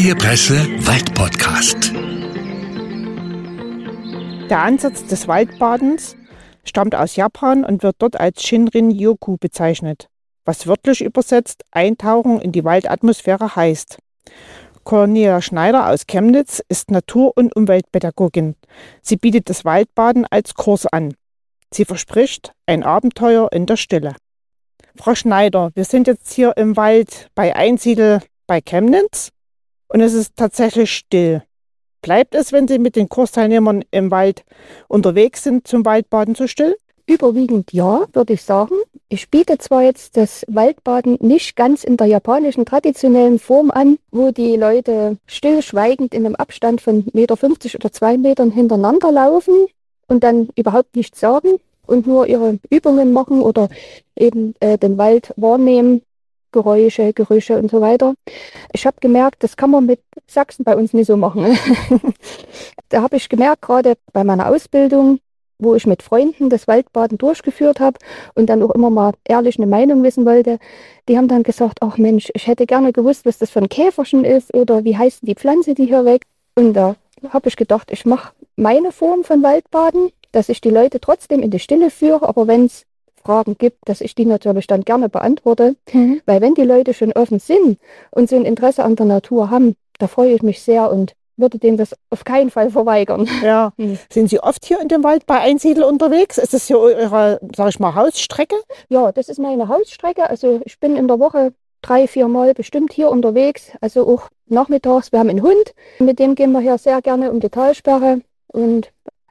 Freie Presse Waldpodcast. Der Ansatz des Waldbadens stammt aus Japan und wird dort als Shinrin-yoku bezeichnet, was wörtlich übersetzt Eintauchen in die Waldatmosphäre heißt. Cornelia Schneider aus Chemnitz ist Natur- und Umweltpädagogin. Sie bietet das Waldbaden als Kurs an. Sie verspricht ein Abenteuer in der Stille. Frau Schneider, wir sind jetzt hier im Wald bei Einsiedel bei Chemnitz und es ist tatsächlich still. Bleibt es, wenn Sie mit den Kursteilnehmern im Wald unterwegs sind, zum Waldbaden so still? Überwiegend ja, würde ich sagen. Ich biete zwar jetzt das Waldbaden nicht ganz in der japanischen traditionellen Form an, wo die Leute stillschweigend in einem Abstand von 1,50 Meter oder 2 Metern hintereinander laufen und dann überhaupt nichts sagen und nur ihre Übungen machen oder eben äh, den Wald wahrnehmen, Geräusche, Gerüche und so weiter. Ich habe gemerkt, das kann man mit Sachsen bei uns nicht so machen. da habe ich gemerkt, gerade bei meiner Ausbildung, wo ich mit Freunden das Waldbaden durchgeführt habe und dann auch immer mal ehrlich eine Meinung wissen wollte, die haben dann gesagt, ach Mensch, ich hätte gerne gewusst, was das für ein Käferchen ist oder wie heißt die Pflanze, die hier weg. Und da habe ich gedacht, ich mache meine Form von Waldbaden, dass ich die Leute trotzdem in die Stille führe, aber wenn es Fragen gibt, dass ich die natürlich dann gerne beantworte. Mhm. Weil wenn die Leute schon offen sind und so ein Interesse an der Natur haben, da freue ich mich sehr und würde dem das auf keinen Fall verweigern. Ja. Mhm. Sind Sie oft hier in dem Wald bei Einsiedel unterwegs? Ist das hier Ihre, sag ich mal, Hausstrecke? Ja, das ist meine Hausstrecke. Also ich bin in der Woche drei, vier Mal bestimmt hier unterwegs. Also auch nachmittags. Wir haben einen Hund, mit dem gehen wir hier sehr gerne um die Talsperre. Und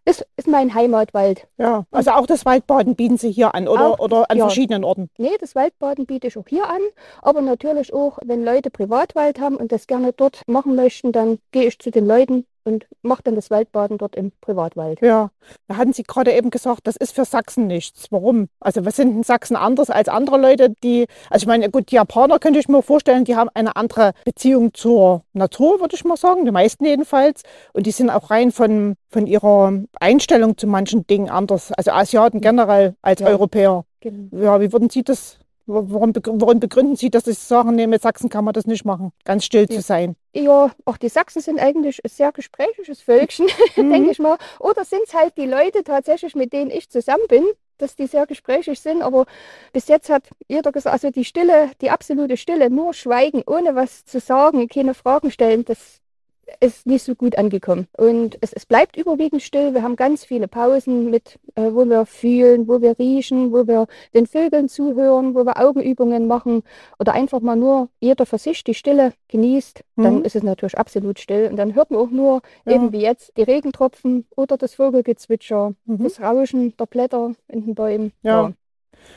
ist, ist mein Heimatwald. Ja, also auch das Waldbaden bieten Sie hier an oder, auch, oder an ja. verschiedenen Orten? Nee, das Waldbaden biete ich auch hier an. Aber natürlich auch, wenn Leute Privatwald haben und das gerne dort machen möchten, dann gehe ich zu den Leuten und mache dann das Waldbaden dort im Privatwald. Ja, da hatten Sie gerade eben gesagt, das ist für Sachsen nichts. Warum? Also was sind in Sachsen anders als andere Leute, die, also ich meine, gut, die Japaner könnte ich mir vorstellen, die haben eine andere Beziehung zur Natur, würde ich mal sagen, die meisten jedenfalls. Und die sind auch rein von, von ihrer Einstellung zu manchen Dingen anders, also Asiaten generell als ja. Europäer. Genau. Ja, wie würden Sie das Warum, warum, begründen Sie, dass Sie sagen, nee, mit Sachsen kann man das nicht machen, ganz still ja. zu sein? Ja, auch die Sachsen sind eigentlich ein sehr gesprächiges Völkchen, mhm. denke ich mal. Oder sind es halt die Leute tatsächlich, mit denen ich zusammen bin, dass die sehr gesprächig sind. Aber bis jetzt hat jeder gesagt, also die Stille, die absolute Stille, nur schweigen, ohne was zu sagen, keine Fragen stellen, das ist nicht so gut angekommen. Und es, es bleibt überwiegend still. Wir haben ganz viele Pausen mit, äh, wo wir fühlen, wo wir riechen, wo wir den Vögeln zuhören, wo wir Augenübungen machen oder einfach mal nur jeder für sich die Stille genießt. Mhm. Dann ist es natürlich absolut still. Und dann hört man auch nur, ja. eben wie jetzt, die Regentropfen oder das Vogelgezwitscher, mhm. das Rauschen der Blätter in den Bäumen. Ja. ja.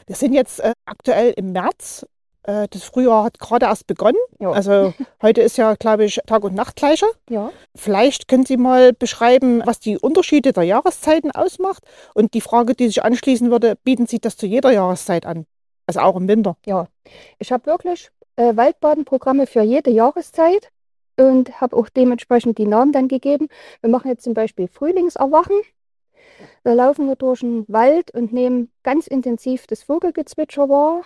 Wir sind jetzt äh, aktuell im März äh, das Frühjahr hat gerade erst begonnen. Ja. Also heute ist ja, glaube ich, Tag- und Nachtgleiche. Ja. Vielleicht können Sie mal beschreiben, was die Unterschiede der Jahreszeiten ausmacht. Und die Frage, die sich anschließen würde, bieten Sie das zu jeder Jahreszeit an? Also auch im Winter? Ja, ich habe wirklich äh, Waldbadenprogramme für jede Jahreszeit und habe auch dementsprechend die Namen dann gegeben. Wir machen jetzt zum Beispiel Frühlingserwachen. Da laufen wir durch den Wald und nehmen ganz intensiv das Vogelgezwitscher wahr.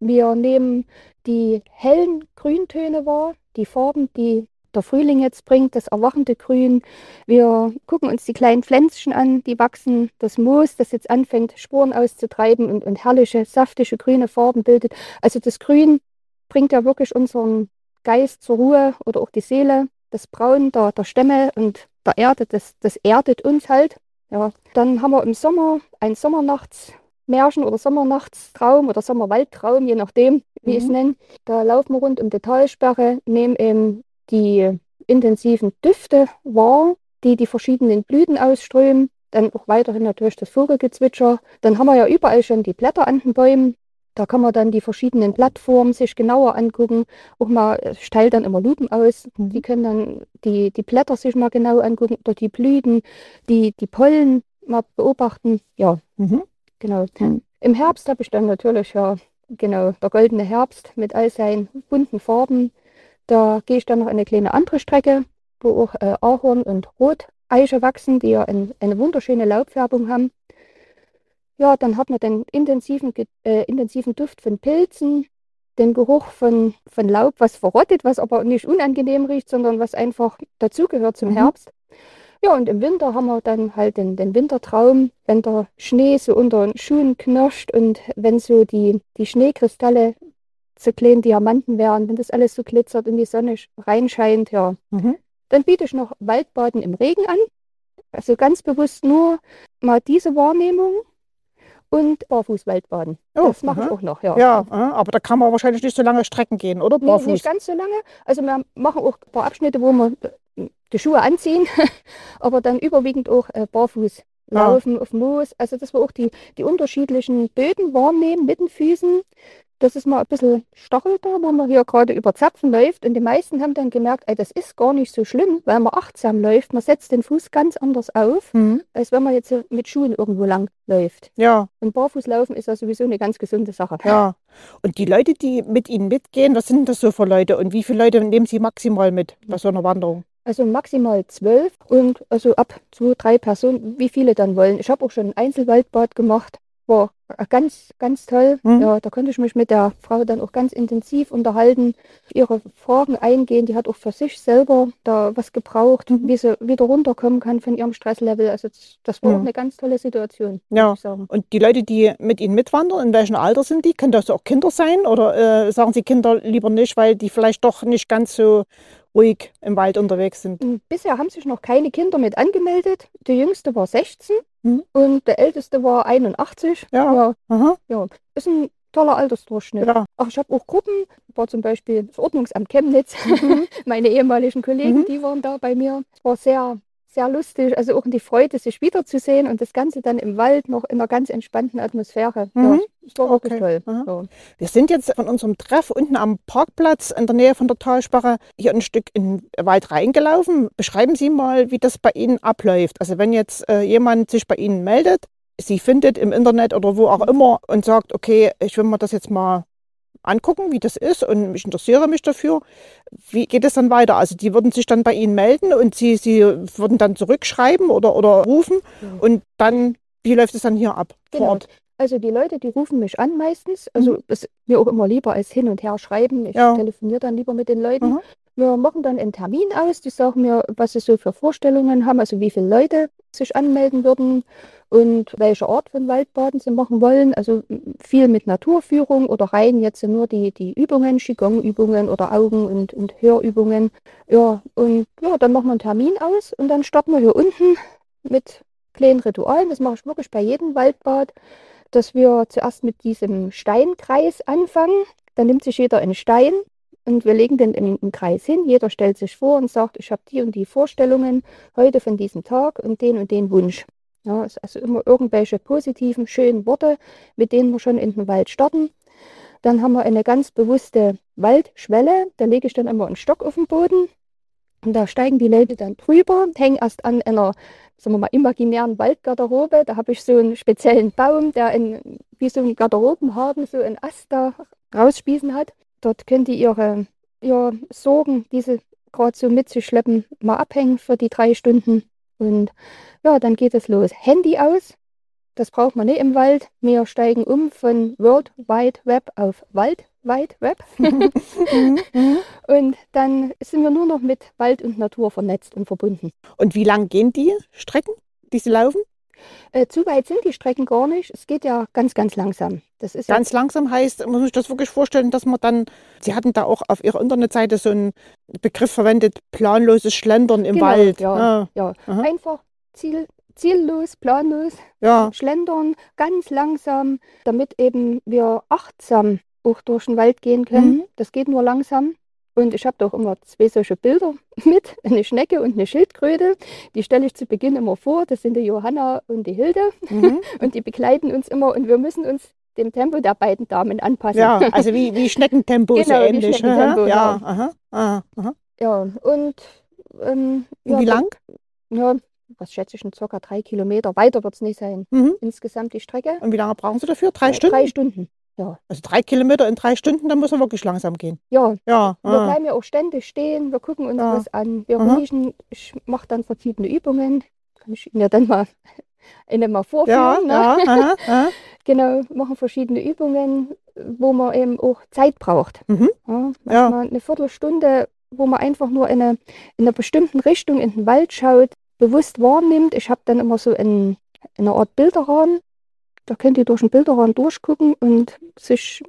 Wir nehmen die hellen Grüntöne wahr, die Farben, die der Frühling jetzt bringt, das erwachende Grün. Wir gucken uns die kleinen Pflänzchen an, die wachsen, das Moos, das jetzt anfängt, Spuren auszutreiben und, und herrliche, saftige, grüne Farben bildet. Also das Grün bringt ja wirklich unseren Geist zur Ruhe oder auch die Seele. Das Braun der, der Stämme und der Erde, das, das erdet uns halt. Ja. Dann haben wir im Sommer ein Sommernachts Märchen oder Sommernachtstraum oder Sommerwaldtraum, je nachdem, wie mhm. ich es nenne. Da laufen wir rund um die Talsperre, nehmen eben die intensiven Düfte wahr, die die verschiedenen Blüten ausströmen. Dann auch weiterhin natürlich das Vogelgezwitscher. Dann haben wir ja überall schon die Blätter an den Bäumen. Da kann man dann die verschiedenen Plattformen sich genauer angucken. Auch mal, ich teile dann immer Lupen aus. Mhm. Die können dann die, die Blätter sich mal genau angucken oder die Blüten, die, die Pollen mal beobachten. Ja, mhm. Genau. Hm. Im Herbst habe ich dann natürlich ja, genau, der goldene Herbst mit all seinen bunten Farben. Da gehe ich dann noch eine kleine andere Strecke, wo auch äh, Ahorn und Roteiche wachsen, die ja ein, eine wunderschöne Laubfärbung haben. Ja, dann hat man den intensiven, äh, intensiven Duft von Pilzen. den Geruch von, von Laub, was verrottet, was aber nicht unangenehm riecht, sondern was einfach dazugehört zum Mhm. Herbst. Ja, und im Winter haben wir dann halt den, den Wintertraum, wenn der Schnee so unter den Schuhen knirscht und wenn so die, die Schneekristalle zu kleinen Diamanten wären, wenn das alles so glitzert und die Sonne sch- reinscheint, ja. Mhm. Dann biete ich noch Waldbaden im Regen an. Also ganz bewusst nur mal diese Wahrnehmung und Barfußwaldbaden. Oh, das mache ich auch noch, ja. Ja, aber da kann man wahrscheinlich nicht so lange Strecken gehen, oder? Nee, Barfuß. nicht ganz so lange. Also wir machen auch ein paar Abschnitte, wo wir äh, die Schuhe anziehen, aber dann überwiegend auch äh, barfuß Ja. laufen auf Moos. Also dass wir auch die, die unterschiedlichen Böden wahrnehmen mit den Füßen. Das ist mal ein bisschen Stachel da, wo man hier gerade über Zapfen läuft. Und die meisten haben dann gemerkt, ey, das ist gar nicht so schlimm, weil man achtsam läuft. Man setzt den Fuß ganz anders auf, Mhm. als wenn man jetzt mit Schuhen irgendwo lang läuft. Ja, Und Barfußlaufen ist ja sowieso eine ganz gesunde Sache. ja. Und die Leute, die mit Ihnen mitgehen, was sind das so für Leute? Und wie viele Leute nehmen Sie maximal mit bei so einer Wanderung? Also maximal zwölf und also ab zwei, drei Personen, wie viele dann wollen. Ich habe auch schon ein Einzelwaldbad gemacht. War ganz, ganz toll. Mhm. Ja, da konnte ich mich mit der Frau dann auch ganz intensiv unterhalten, ihre Fragen eingehen. Die hat auch für sich selber da was gebraucht, Mhm. wie sie wieder runterkommen kann von ihrem Stresslevel. Also das, war auch Mhm. eine ganz tolle Situation, Ja. Und die Leute, die mit Ihnen mitwandern, in welchem Alter sind die? Können das auch Kinder sein? Oder äh, sagen Sie Kinder lieber nicht, weil die vielleicht doch nicht ganz so ruhig im Wald unterwegs sind? Bisher haben sich noch keine Kinder mit angemeldet. Der jüngste war 16 Mhm. und der älteste war 81. Ja. ja Aha. ist ein toller Altersdurchschnitt. Ja. Ach, ich habe auch Gruppen, war zum Beispiel das Ordnungsamt Chemnitz, Mhm. meine ehemaligen Kollegen, Mhm. die waren da bei mir. Es war sehr, sehr lustig, also auch die Freude, sich wiederzusehen und das Ganze dann im Wald noch in einer ganz entspannten Atmosphäre. Ja, Mhm. es war wirklich Okay. toll. Aha. Ja. Wir sind jetzt von unserem Treff unten am Parkplatz in der Nähe von der Talsperre hier ein Stück in den Wald reingelaufen. Beschreiben Sie mal, wie das bei Ihnen abläuft. Also wenn jetzt äh, jemand sich bei Ihnen meldet, Sie findet im Internet oder wo auch immer und sagt, okay, ich will mir das jetzt mal angucken, wie das ist und ich interessiere mich dafür. Wie geht es dann weiter? Also die würden sich dann bei Ihnen melden und Sie, Sie würden dann zurückschreiben oder, oder rufen Ja. und dann, wie läuft es dann hier ab vor Genau. Ort? Also die Leute, die rufen mich an meistens. Also ist mir auch immer lieber als hin und her schreiben. Ich Mhm. Ja. telefoniere dann lieber mit den Leuten. Mhm. Wir machen dann einen Termin aus. Die sagen mir, was sie so für Vorstellungen haben, also wie viele Leute sich anmelden würden und welche Art von Waldbaden sie machen wollen. Also viel mit Naturführung oder rein jetzt nur die, die Übungen, Qigong-Übungen oder Augen- und, und Hörübungen. Ja, und ja, dann machen wir einen Termin aus und dann starten wir hier unten mit kleinen Ritualen. Das mache ich wirklich bei jedem Waldbad dass wir zuerst mit diesem Steinkreis anfangen. Dann nimmt sich jeder einen Stein und wir legen den im, im Kreis hin. Jeder stellt sich vor und sagt, ich habe die und die Vorstellungen heute von diesem Tag und den und den Wunsch. Ja, ist also immer irgendwelche positiven, schönen Worte, mit denen wir schon in den Wald starten. Dann haben wir eine ganz bewusste Waldschwelle. Da lege ich dann immer einen Stock auf den Boden. Und da steigen die Leute dann drüber, hängen erst an einer, sagen wir mal, imaginären Waldgarderobe. Da habe ich so einen speziellen Baum, der in, wie so ein Garderobenhaken so einen Ast da rausspießen hat. Dort können die ihre, ihre Sorgen, die sie gerade so mit sich schleppen, mal abhängen für die drei Stunden. Und ja, dann geht es los. Handy aus. Das braucht man nicht im Wald. Wir steigen um von World Wide Web auf Wald Wide Web. Und dann sind wir nur noch mit Wald und Natur vernetzt und verbunden. Und wie lang gehen die Strecken, die Sie laufen? Äh, zu weit sind die Strecken gar nicht. Es geht ja ganz, ganz langsam. Das ist Ganz langsam heißt, muss ich das wirklich vorstellen, dass man dann, Sie hatten da auch auf Ihrer Internetseite so einen Begriff verwendet, planloses Schlendern im Genau, Wald. ja. Ah, ja, ja einfach ziel, ziellos, planlos ja. schlendern, ganz langsam, damit eben wir achtsam auch durch den Wald gehen können. Mhm. Das geht nur langsam. Und ich habe doch immer zwei solche Bilder mit, eine Schnecke und eine Schildkröte. Die stelle ich zu Beginn immer vor. Das sind die Johanna und die Hilde. Mhm. Und die begleiten uns immer und wir müssen uns dem Tempo der beiden Damen anpassen. ja, also wie, wie Schneckentempo so Genau, wie ähnlich. Schneckentempo, aha, ja. ja. Aha, aha, aha. Ja, und ähm, ja, wie lang? Ja, was schätze ich, circa drei Kilometer. Weiter wird es nicht sein. Mhm. Insgesamt die Strecke. Und wie lange brauchen Sie dafür? Drei Äh, Stunden? Drei Stunden. Also drei Kilometer in drei Stunden, dann muss man wirklich langsam gehen. Ja, Ja. wir ah. bleiben ja auch ständig stehen, wir gucken uns Ja. was an, wir Aha. riechen. Ich mache dann verschiedene Übungen. Kann ich Ihnen ja dann mal eine mal Ja, vorführen. ne? ja, aha. Genau, machen verschiedene Übungen. wo man eben auch Zeit braucht. Mhm. Ja, Ja. manchmal eine Viertelstunde, wo man einfach nur in eine, in einer bestimmten Richtung in den Wald schaut, bewusst wahrnimmt. Ich habe dann immer so ein, eine Art Bilderrahmen. Da könnt ihr durch den Bilderrahmen durchgucken und sich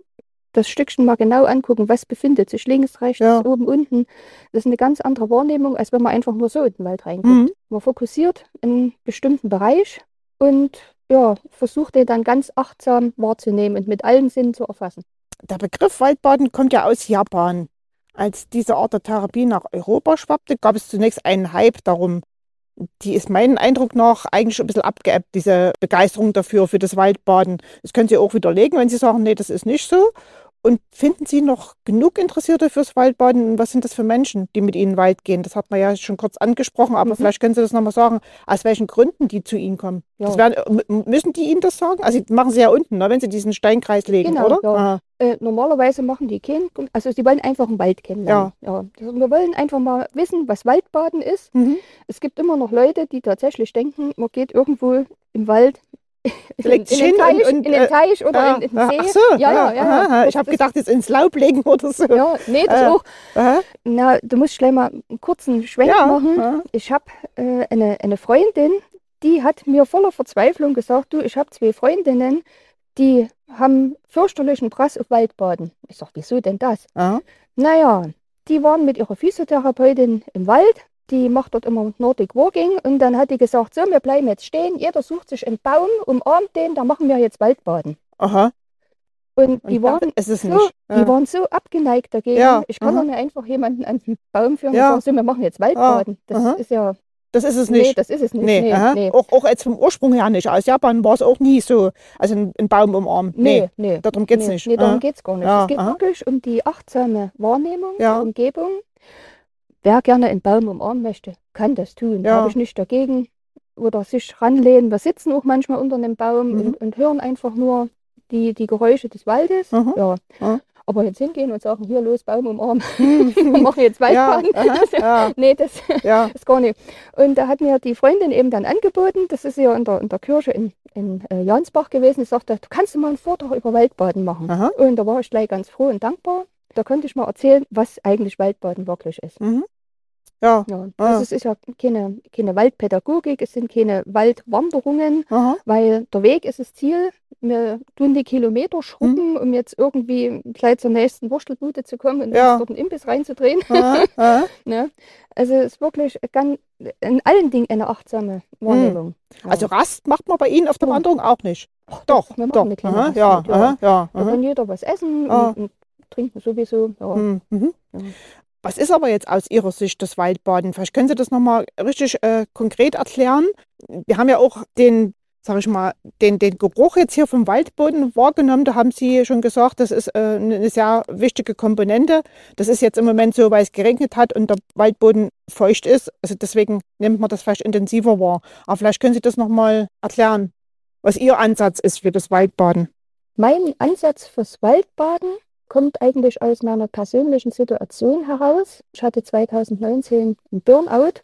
das Stückchen mal genau angucken, was befindet sich links, rechts, Ja. oben, unten. Das ist eine ganz andere Wahrnehmung, als wenn man einfach nur so in den Wald reinguckt. Mhm. Man fokussiert in einen bestimmten Bereich und ja, versucht den dann ganz achtsam wahrzunehmen und mit allen Sinnen zu erfassen. Der Begriff Waldbaden kommt ja aus Japan. Als diese Art der Therapie nach Europa schwappte, gab es zunächst einen Hype darum. Die ist meinem Eindruck nach eigentlich schon ein bisschen abgeebbt, diese Begeisterung dafür, für das Waldbaden. Das können Sie auch widerlegen, wenn Sie sagen, nee, das ist nicht so. Und finden Sie noch genug Interessierte fürs Waldbaden? Und was sind das für Menschen, die mit Ihnen in den Wald gehen? Das hat man ja schon kurz angesprochen, aber Mhm. vielleicht können Sie das nochmal sagen, aus welchen Gründen die zu Ihnen kommen. Ja. Werden, müssen die Ihnen das sagen? Also machen Sie ja unten, ne, wenn Sie diesen Steinkreis legen, Genau, oder? ja. Aha. Äh, normalerweise machen die keinen, also sie wollen einfach einen Wald kennenlernen. Ja. Also wir wollen einfach mal wissen, was Waldbaden ist. Mhm. Es gibt immer noch Leute, die tatsächlich denken, man geht irgendwo im Wald in, in, den Teich, und- und, in den äh, Teich oder Ja, in, in den ja, See. Ach so, ja, ja, ja. aha, ja. Ich habe gedacht, jetzt ins Laub legen oder so. Ja, nee, das Äh, auch. Aha, Na, du musst gleich mal einen kurzen Schwenk ja, machen. ja. Ich habe äh, eine, eine Freundin, die hat mir voller Verzweiflung gesagt, du, ich habe zwei Freundinnen, die haben fürchterlichen Prass auf Waldbaden. Ich sag, wieso denn das? Aha. Naja, die waren mit ihrer Physiotherapeutin im Wald. Die macht dort immer Nordic Walking und dann hat die gesagt, so, wir bleiben jetzt stehen, jeder sucht sich einen Baum, umarmt den, da machen wir jetzt Waldbaden. Aha. Und Und die waren, es ist so, nicht. die Ja. waren so abgeneigt dagegen. Ja, Ich kann doch nicht einfach jemanden an den Baum führen Ja. und sagen, so, wir machen jetzt Waldbaden. Das aha. ist ja, Das ist es nee, nicht. das ist es nicht. Nee, Nee, nee, Auch, auch jetzt vom Ursprung her nicht. Aus Japan war es auch nie so. Also ein, ein Baum umarmen. nee, nee. darum geht es nee, nicht. Nee, darum geht es gar nicht. Ja, es geht aha. wirklich um die achtsame Wahrnehmung Ja. der Umgebung. Wer gerne einen Baum umarmen möchte, kann das tun. Da Ja. habe ich nichts dagegen. Oder sich ranlehnen. Wir sitzen auch manchmal unter einem Baum Mhm. und, und hören einfach nur die, die Geräusche des Waldes. Mhm. Ja. Ja. Aber jetzt hingehen und sagen, hier los, Baum umarmen, wir machen jetzt ja, Waldbaden. aha, ja, Nee, das ja. ist gar nicht. Und da hat mir die Freundin eben dann angeboten, das ist ja in der, in der Kirche in, in äh, Jansbach gewesen, sie sagte, du kannst mal einen Vortrag über Waldbaden machen. Aha. Und da war ich gleich ganz froh und dankbar. Da konnte ich mal erzählen, was eigentlich Waldbaden wirklich ist. Mhm. Ja. Ja, Ah. das ist, ja keine, keine Waldpädagogik, es sind keine Waldwanderungen, Aha. weil der Weg ist das Ziel. Wir tun die Kilometer schrubben, um jetzt irgendwie gleich zur nächsten Wurstelbude zu kommen und Ja. dort einen Imbiss reinzudrehen. Aha. Aha. Ne? Also es ist wirklich ganz, in allen Dingen eine achtsame Wahrnehmung. Ja. Also Rast macht man bei Ihnen auf der Ja. Wanderung auch nicht. Doch, wir machen doch. eine kleine Rast ja, ja. ja. da kann jeder was essen Ah. und, und trinken sowieso. Ja. Mhm, mhm. Ja. Was ist aber jetzt aus Ihrer Sicht das Waldbaden? Vielleicht können Sie das nochmal richtig äh, konkret erklären. Wir haben ja auch den, sag ich mal, den, den Geruch jetzt hier vom Waldboden wahrgenommen. Da haben Sie schon gesagt, das ist äh, eine sehr wichtige Komponente. Das ist jetzt im Moment so, weil es geregnet hat und der Waldboden feucht ist. Also deswegen nimmt man das vielleicht intensiver wahr. Aber vielleicht können Sie das nochmal erklären, was Ihr Ansatz ist für das Waldbaden. Mein Ansatz fürs Waldbaden kommt eigentlich aus meiner persönlichen Situation heraus. Ich hatte 2019 einen Burnout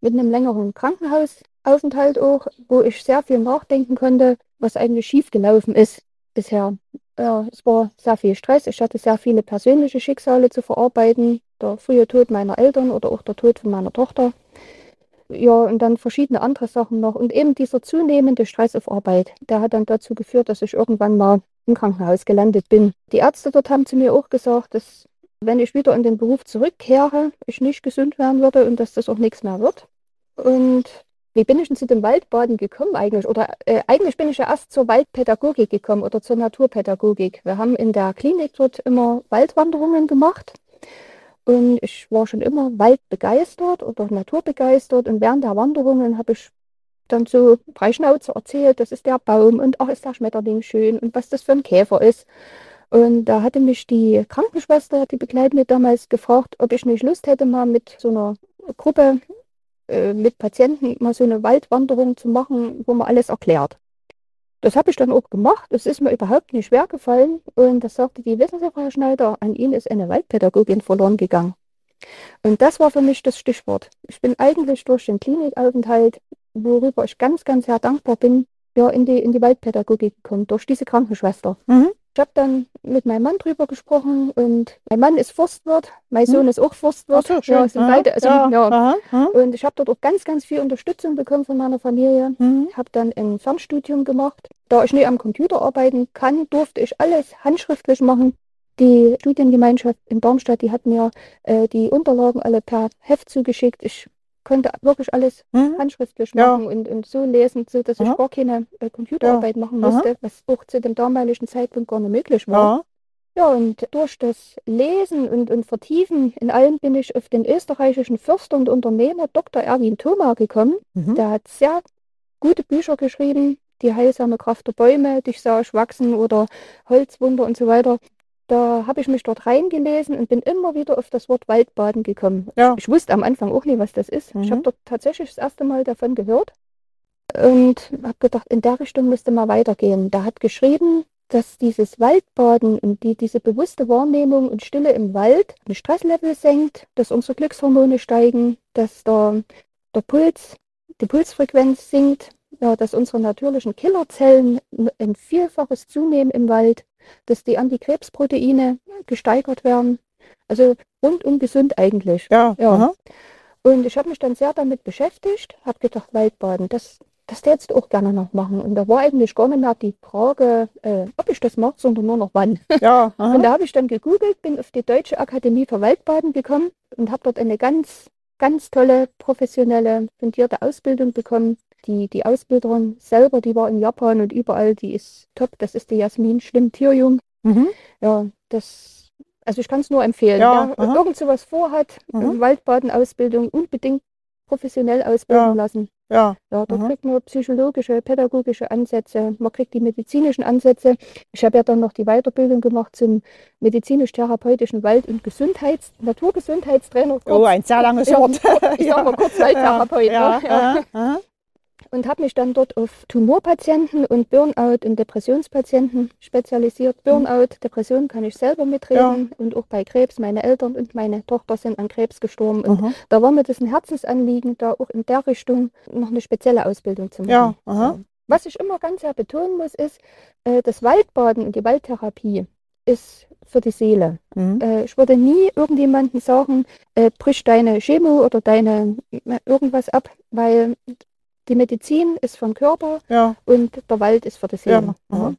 mit einem längeren Krankenhausaufenthalt auch, wo ich sehr viel nachdenken konnte, was eigentlich schiefgelaufen ist bisher. Ja, es war sehr viel Stress. Ich hatte sehr viele persönliche Schicksale zu verarbeiten. Der frühe Tod meiner Eltern oder auch der Tod von meiner Tochter. Ja, und dann verschiedene andere Sachen noch. Und eben dieser zunehmende Stress auf Arbeit, der hat dann dazu geführt, dass ich irgendwann mal im Krankenhaus gelandet bin. Die Ärzte dort haben zu mir auch gesagt, dass wenn ich wieder in den Beruf zurückkehre, ich nicht gesund werden würde und dass das auch nichts mehr wird. Und wie bin ich denn zu dem Waldbaden gekommen eigentlich? Oder äh, eigentlich bin ich ja erst zur Waldpädagogik gekommen oder zur Naturpädagogik. Wir haben in der Klinik dort immer Waldwanderungen gemacht. Und ich war schon immer waldbegeistert oder naturbegeistert. Und während der Wanderungen habe ich dann so frei Schnauze erzählt, das ist der Baum und ach, ist der Schmetterling schön und was das für ein Käfer ist. Und da hatte mich die Krankenschwester, die Begleitende damals, gefragt, ob ich nicht Lust hätte, mal mit so einer Gruppe äh, mit Patienten mal so eine Waldwanderung zu machen, wo man alles erklärt. Das habe ich dann auch gemacht. Es ist mir überhaupt nicht schwer gefallen. Und das sagte die, wissen Sie, Frau Schneider, an Ihnen ist eine Waldpädagogin verloren gegangen. Und das war für mich das Stichwort. Ich bin eigentlich durch den Klinikaufenthalt, worüber ich ganz, ganz sehr dankbar bin, ja, in die, in die Waldpädagogik gekommen, durch diese Krankenschwester. Mhm. Ich habe dann mit meinem Mann drüber gesprochen und mein Mann ist Forstwirt, mein Sohn ist auch Forstwirt. Ach so, schön. Ja, sind Aha. beide, also, ja. ja. Aha. Aha. Und ich habe dort auch ganz, ganz viel Unterstützung bekommen von meiner Familie. Mhm. Ich habe dann ein Fernstudium gemacht. Da ich nie am Computer arbeiten kann, durfte ich alles handschriftlich machen. Die Studiengemeinschaft in Darmstadt, die hat mir äh, die Unterlagen alle per Heft zugeschickt. Ich konnte wirklich alles Mhm. handschriftlich Ja. machen und, und so lesen, so dass Aha. ich gar keine äh, Computerarbeit machen Aha. musste, was auch zu dem damaligen Zeitpunkt gar nicht möglich war. Ja. Ja, und durch das Lesen und, und Vertiefen in allem bin ich auf den österreichischen Förster und Unternehmer Dr. Erwin Thoma gekommen. Mhm. Der hat sehr gute Bücher geschrieben, die heilsame Kraft der Bäume, dich sah ich wachsen oder Holzwunder und so weiter. Da habe ich mich dort reingelesen und bin immer wieder auf das Wort Waldbaden gekommen. Ja. Ich wusste am Anfang auch nie, was das ist. Ich Mhm. habe dort tatsächlich das erste Mal davon gehört und habe gedacht, in der Richtung müsste mal weitergehen. Da hat geschrieben, dass dieses Waldbaden und die, diese bewusste Wahrnehmung und Stille im Wald ein Stresslevel senkt, dass unsere Glückshormone steigen, dass der, der Puls, die Pulsfrequenz sinkt, ja, dass unsere natürlichen Killerzellen ein Vielfaches zunehmen im Wald, dass die Antikrebsproteine gesteigert werden. Also rundum gesund eigentlich. Ja. Ja. Aha. Und ich habe mich dann sehr damit beschäftigt, habe gedacht, Waldbaden, das, das du auch gerne noch machen. Und da war eigentlich gar nicht mehr die Frage, äh, ob ich das mache, sondern nur noch wann. Ja. Aha. Und da habe ich dann gegoogelt, bin auf die Deutsche Akademie für Waldbaden gekommen und habe dort eine ganz, ganz tolle, professionelle, fundierte Ausbildung bekommen. Die, die Ausbilderin selber, die war in Japan und überall, die ist top. Das ist die Jasmin Schlimm-Tierjung. Mhm. Ja, das, also ich kann es nur empfehlen. Ja, Wer aha. irgend sowas vorhat, Mhm. Waldbadenausbildung unbedingt professionell ausbilden Ja. lassen. Ja. Ja, dort Aha. kriegt man psychologische, pädagogische Ansätze, man kriegt die medizinischen Ansätze. Ich habe ja dann noch die Weiterbildung gemacht zum medizinisch-therapeutischen Wald- und Gesundheits-, Naturgesundheitstrainer. Oh, ein sehr langes Wort. ich sag mal kurz Waldtherapeut. Ja. ne? Ja. Und habe mich dann dort auf Tumorpatienten und Burnout- und Depressionspatienten spezialisiert. Burnout, Depression kann ich selber mitreden und auch bei Krebs. Meine Eltern und meine Tochter sind an Krebs gestorben. Und Aha. da war mir das ein Herzensanliegen, da auch in der Richtung noch eine spezielle Ausbildung zu machen. Ja. Aha. Was ich immer ganz sehr betonen muss, ist, äh, das Waldbaden und die Waldtherapie ist für die Seele. Mhm. Äh, ich würde nie irgendjemandem sagen, äh, brich deine Chemo oder deine äh, irgendwas ab, weil die Medizin ist vom Körper Ja. und der Wald ist für die Seele. Ja. Aha.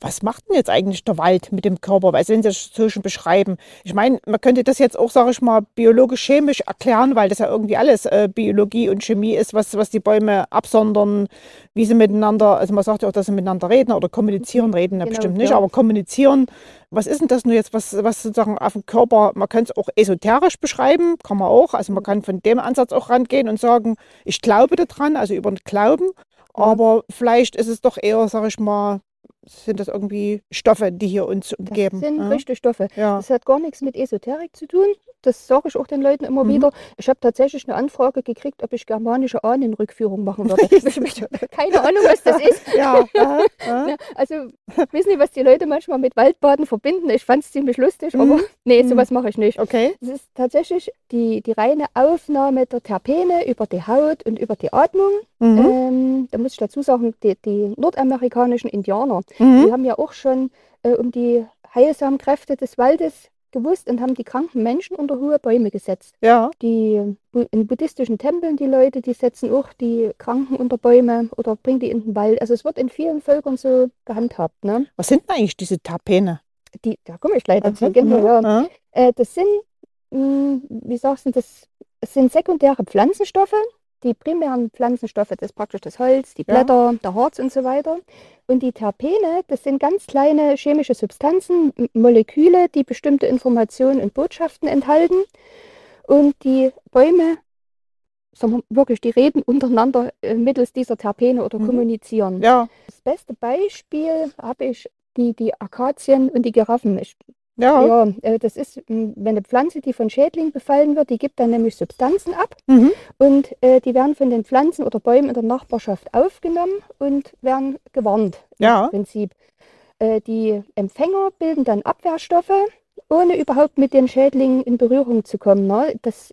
Was macht denn jetzt eigentlich der Wald mit dem Körper? Also wenn Sie das so schon beschreiben. Ich meine, man könnte das jetzt auch, sage ich mal, biologisch-chemisch erklären, weil das ja irgendwie alles äh, Biologie und Chemie ist, was, was die Bäume absondern, wie sie miteinander, also man sagt ja auch, dass sie miteinander reden oder kommunizieren, reden ja Genau, bestimmt nicht, ja. aber kommunizieren. Was ist denn das nur jetzt, was, was sozusagen auf dem Körper, man kann es auch esoterisch beschreiben, kann man auch, also man kann von dem Ansatz auch rangehen und sagen, ich glaube daran, also über den Glauben, aber vielleicht ist es doch eher, sage ich mal, sind das irgendwie Stoffe, die hier uns Das umgeben. sind ja? richtige Stoffe. Ja. Das hat gar nichts mit Esoterik zu tun. Das sage ich auch den Leuten immer Mhm. wieder. Ich habe tatsächlich eine Anfrage gekriegt, ob ich germanische Ahnenrückführung machen würde. Keine Ahnung, was das ist. ja, aha. Ja, also, ich weiß nicht, was die Leute manchmal mit Waldbaden verbinden. Ich fand es ziemlich lustig, Mhm. aber nee, Mhm. sowas mache ich nicht. Okay. Es ist tatsächlich die, die reine Aufnahme der Terpene über die Haut und über die Atmung. Mhm. Ähm, da muss ich dazu sagen, die, die nordamerikanischen Indianer, die Mhm. haben ja auch schon äh, um die heilsamen Kräfte des Waldes gewusst und haben die kranken Menschen unter hohe Bäume gesetzt. Ja, Die in buddhistischen Tempeln, die Leute, die setzen auch die Kranken unter Bäume oder bringen die in den Wald. Also es wird in vielen Völkern so gehandhabt. Ne? was sind denn eigentlich diese Terpene? Die, da komme ich gleich dazu. Mhm. Genau, ja. Ja. Äh, das sind, mh, wie sagst du, das sind sekundäre Pflanzenstoffe. Die primären Pflanzenstoffe, das ist praktisch das Holz, die Ja. Blätter, der Harz und so weiter. Und die Terpene, das sind ganz kleine chemische Substanzen, Moleküle, die bestimmte Informationen und Botschaften enthalten. Und die Bäume, sagen wir wirklich, die reden untereinander äh, mittels dieser Terpene oder Mhm. kommunizieren. Ja, Das beste Beispiel habe ich die, die Akazien und die Giraffen. Ich ja. ja, äh, das ist, wenn eine Pflanze, die von Schädlingen befallen wird, die gibt dann nämlich Substanzen ab Mhm. und äh, die werden von den Pflanzen oder Bäumen in der Nachbarschaft aufgenommen und werden gewarnt Ja. im Prinzip. Äh, die Empfänger bilden dann Abwehrstoffe, ohne überhaupt mit den Schädlingen in Berührung zu kommen. Ne? Das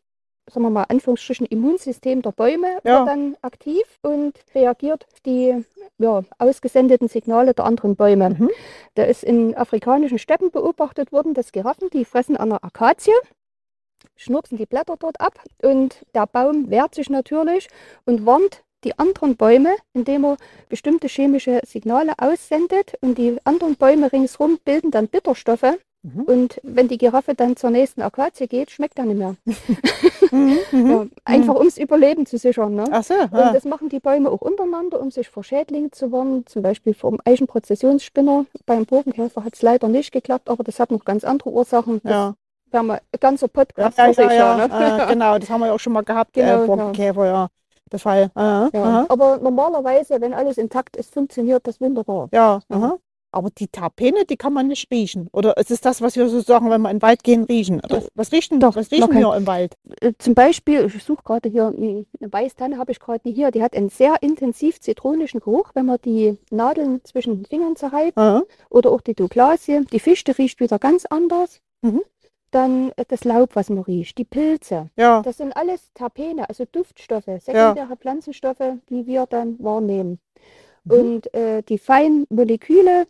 sagen wir mal, Anführungsstrichen Immunsystem der Bäume Ja. wird dann aktiv und reagiert auf die ja, ausgesendeten Signale der anderen Bäume. Mhm. Da ist in afrikanischen Steppen beobachtet worden, dass Giraffen, die fressen an einer Akazie, schnurpsen die Blätter dort ab und der Baum wehrt sich natürlich und warnt die anderen Bäume, indem er bestimmte chemische Signale aussendet und die anderen Bäume ringsherum bilden dann Bitterstoffe. Mhm. Und wenn die Giraffe dann zur nächsten Akazie geht, schmeckt er nicht mehr. Mhm. Mhm. Ja, einfach ums Überleben zu sichern. Ne? Ach so, Und ja. das machen die Bäume auch untereinander, um sich vor Schädlingen zu warnen. Zum Beispiel vom Eichenprozessionsspinner. Beim Burgenkäfer hat es leider nicht geklappt, aber das hat noch ganz andere Ursachen. Das ja. wäre mal ein ganzer Podcast ja, ja, ja. ne? Äh, genau, das haben wir ja auch schon mal gehabt, Genau, äh, Borkenkäfer, ja. Der Fall. Äh, Ja. Aber normalerweise, wenn alles intakt ist, funktioniert das wunderbar. Ja, Ja. aha. Aber die Terpene, die kann man nicht riechen. Oder ist es das, was wir sozusagen, wenn wir in den Wald gehen, riechen? Doch. was riechen, Doch, was riechen man wir im Wald? Äh, Zum Beispiel, ich suche gerade hier eine Weißtanne, habe ich gerade hier. Die hat einen sehr intensiv zitronischen Geruch, wenn man die Nadeln zwischen den Fingern zerreibt. Aha. Oder auch die Douglasie. Die Fichte riecht wieder ganz anders. Mhm. Dann äh, das Laub, was man riecht, die Pilze. Ja, Das sind alles Terpene, also Duftstoffe, sekundäre Pflanzenstoffe, die wir dann wahrnehmen. Mhm. Und äh, die feinen Moleküle,